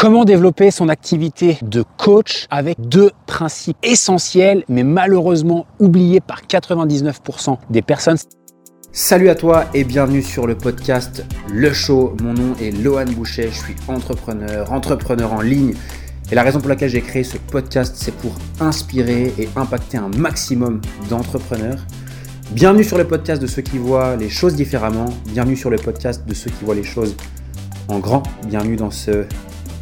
Comment développer son activité de coach avec deux principes essentiels, mais malheureusement oubliés par 99% des personnes. Salut à toi et bienvenue sur le podcast Le Show. Mon nom est Lohan Boucher, je suis entrepreneur, entrepreneur en ligne. Et la raison pour laquelle j'ai créé ce podcast, c'est pour inspirer et impacter un maximum d'entrepreneurs. Bienvenue sur le podcast de ceux qui voient les choses différemment. Bienvenue sur le podcast de ceux qui voient les choses en grand. Bienvenue dans ce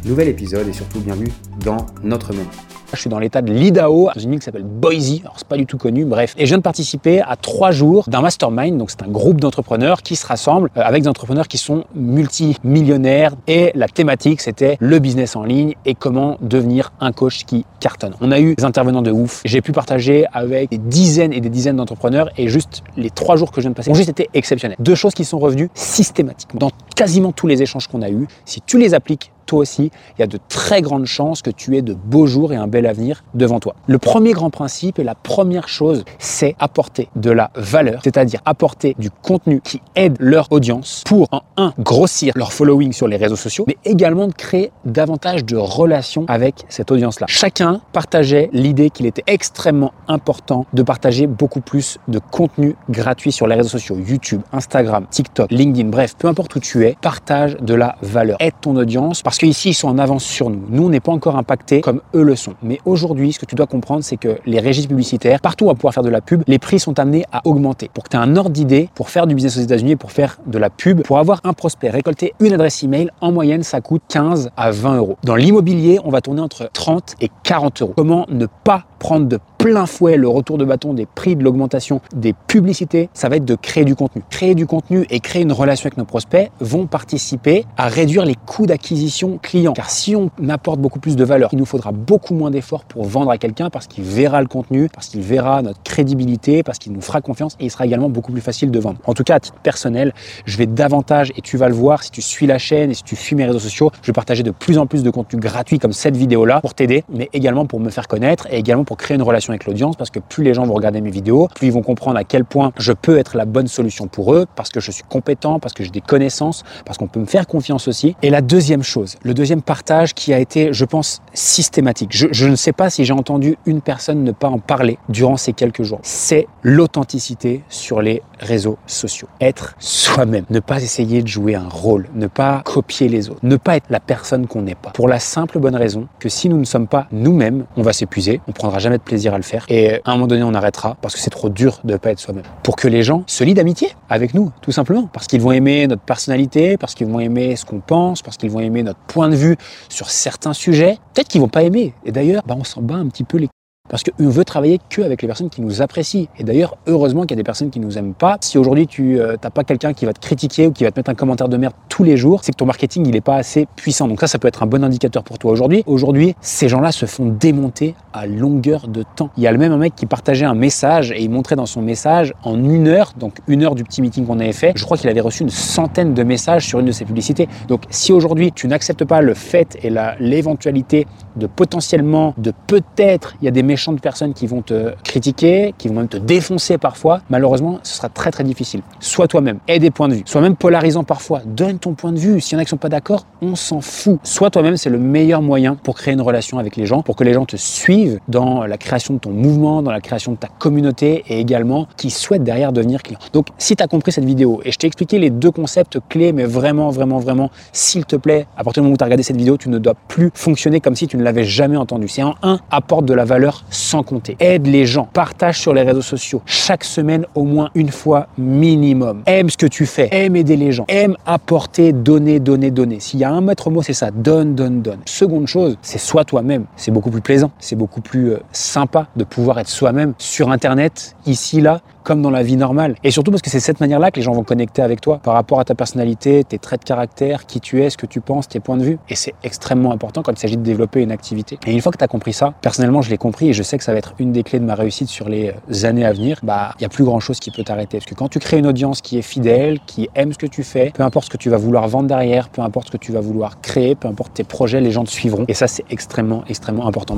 nouvel épisode et surtout bienvenue dans notre monde. Je suis dans l'état de l'Idaho, dans une île qui s'appelle Boise. Alors, c'est pas du tout connu, bref. Et je viens de participer à trois jours d'un mastermind. Donc, c'est un groupe d'entrepreneurs qui se rassemblent euh, avec des entrepreneurs qui sont multimillionnaires. Et la thématique, c'était le business en ligne et comment devenir un coach qui cartonne. On a eu des intervenants de ouf. J'ai pu partager avec des dizaines et des dizaines d'entrepreneurs et juste les trois jours que je viens de passer ont juste été exceptionnels. Deux choses qui sont revenues systématiquement dans quasiment tous les échanges qu'on a eus. Si tu les appliques, toi aussi, il y a de très grandes chances que tu aies de beaux jours et un bel avenir devant toi. Le premier grand principe et la première chose, c'est apporter de la valeur, c'est-à-dire apporter du contenu qui aide leur audience pour, en un, grossir leur following sur les réseaux sociaux, mais également de créer davantage de relations avec cette audience-là. Chacun partageait l'idée qu'il était extrêmement important de partager beaucoup plus de contenu gratuit sur les réseaux sociaux, YouTube, Instagram, TikTok, LinkedIn, bref, peu importe où tu es, partage de la valeur, aide ton audience parce qu'ici, ils sont en avance sur nous. Nous, on n'est pas encore impactés comme eux le sont. Mais aujourd'hui, ce que tu dois comprendre, c'est que les régies publicitaires, partout où on va pouvoir faire de la pub, les prix sont amenés à augmenter. Pour que tu aies un ordre d'idée, pour faire du business aux États-Unis, pour faire de la pub, pour avoir un prospect, récolter une adresse email, en moyenne, ça coûte 15 à 20 euros. Dans l'immobilier, on va tourner entre 30 et 40 euros. Comment ne pas prendre de plein fouet le retour de bâton des prix de l'augmentation des publicités, ça va être de créer du contenu. Créer du contenu et créer une relation avec nos prospects vont participer à réduire les coûts d'acquisition client. Car si on apporte beaucoup plus de valeur, il nous faudra beaucoup moins d'efforts pour vendre à quelqu'un parce qu'il verra le contenu, parce qu'il verra notre crédibilité, parce qu'il nous fera confiance et il sera également beaucoup plus facile de vendre. En tout cas, à titre personnel, je vais davantage, et tu vas le voir si tu suis la chaîne et si tu suis mes réseaux sociaux, je vais partager de plus en plus de contenu gratuit comme cette vidéo-là pour t'aider, mais également pour me faire connaître et également pour créer une relation avec l'audience parce que plus les gens vont regarder mes vidéos, plus ils vont comprendre à quel point je peux être la bonne solution pour eux parce que je suis compétent, parce que j'ai des connaissances, parce qu'on peut me faire confiance aussi. Et la deuxième chose, le deuxième partage qui a été, je pense, systématique. Je, ne sais pas si j'ai entendu une personne ne pas en parler durant ces quelques jours. C'est l'authenticité sur les réseaux sociaux. Être soi-même. Ne pas essayer de jouer un rôle. Ne pas copier les autres. Ne pas être la personne qu'on n'est pas. Pour la simple bonne raison que si nous ne sommes pas nous-mêmes, on va s'épuiser. On prendra jamais de plaisir à faire. Et à un moment donné, on arrêtera parce que c'est trop dur de ne pas être soi-même. Pour que les gens se lient d'amitié avec nous, tout simplement. Parce qu'ils vont aimer notre personnalité, parce qu'ils vont aimer ce qu'on pense, parce qu'ils vont aimer notre point de vue sur certains sujets. Peut-être qu'ils vont pas aimer. Et d'ailleurs, bah, on s'en bat un petit peu les parce qu'on veut travailler que avec les personnes qui nous apprécient. Et d'ailleurs, heureusement qu'il y a des personnes qui nous aiment pas. Si aujourd'hui tu n'as pas quelqu'un qui va te critiquer ou qui va te mettre un commentaire de merde tous les jours, c'est que ton marketing il est pas assez puissant. Donc ça, ça peut être un bon indicateur pour toi aujourd'hui. Aujourd'hui, ces gens-là se font démonter à longueur de temps. Il y a le même un mec qui partageait un message et il montrait dans son message en une heure, donc une heure du petit meeting qu'on avait fait, je crois qu'il avait reçu une centaine de messages sur une de ses publicités. Donc si aujourd'hui tu n'acceptes pas le fait et l'éventualité de potentiellement, de peut-être, il y a des méchants de personnes qui vont te critiquer, qui vont même te défoncer parfois, malheureusement, ce sera très très difficile. Sois toi-même, aie des points de vue, sois même polarisant parfois, donne ton point de vue. S'il y en a qui sont pas d'accord, on s'en fout. Sois toi-même, c'est le meilleur moyen pour créer une relation avec les gens, pour que les gens te suivent dans la création de ton mouvement, dans la création de ta communauté et également qui souhaitent derrière devenir client. Donc, si tu as compris cette vidéo et je t'ai expliqué les deux concepts clés, mais vraiment, vraiment, vraiment, s'il te plaît, à partir du moment où tu as regardé cette vidéo, tu ne dois plus fonctionner comme si tu ne l'avais jamais entendu. C'est en un, apporte de la valeur sans compter. Aide les gens, partage sur les réseaux sociaux chaque semaine au moins une fois minimum. Aime ce que tu fais, aime aider les gens, aime apporter, donner, donner, donner. S'il y a un maître mot, c'est ça, donne, donne, donne. Seconde chose, c'est sois toi-même. C'est beaucoup plus plaisant, c'est beaucoup plus euh, sympa de pouvoir être soi-même sur Internet, ici, là, comme dans la vie normale. Et surtout parce que c'est cette manière-là que les gens vont connecter avec toi par rapport à ta personnalité, tes traits de caractère, qui tu es, ce que tu penses, tes points de vue. Et c'est extrêmement important quand il s'agit de développer une activité. Et une fois que tu as compris ça, personnellement, je l'ai compris et je sais que ça va être une des clés de ma réussite sur les euh, années à venir. Bah, il y a plus grand chose qui peut t'arrêter. Parce que quand tu crées une audience qui est fidèle, qui aime ce que tu fais, peu importe ce que tu vas vouloir vendre derrière, peu importe ce que tu vas vouloir créer, peu importe tes projets, les gens te suivront. Et ça, c'est extrêmement, extrêmement important.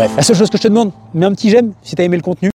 La seule chose que je te demande, mets un petit j'aime si tu as aimé le contenu.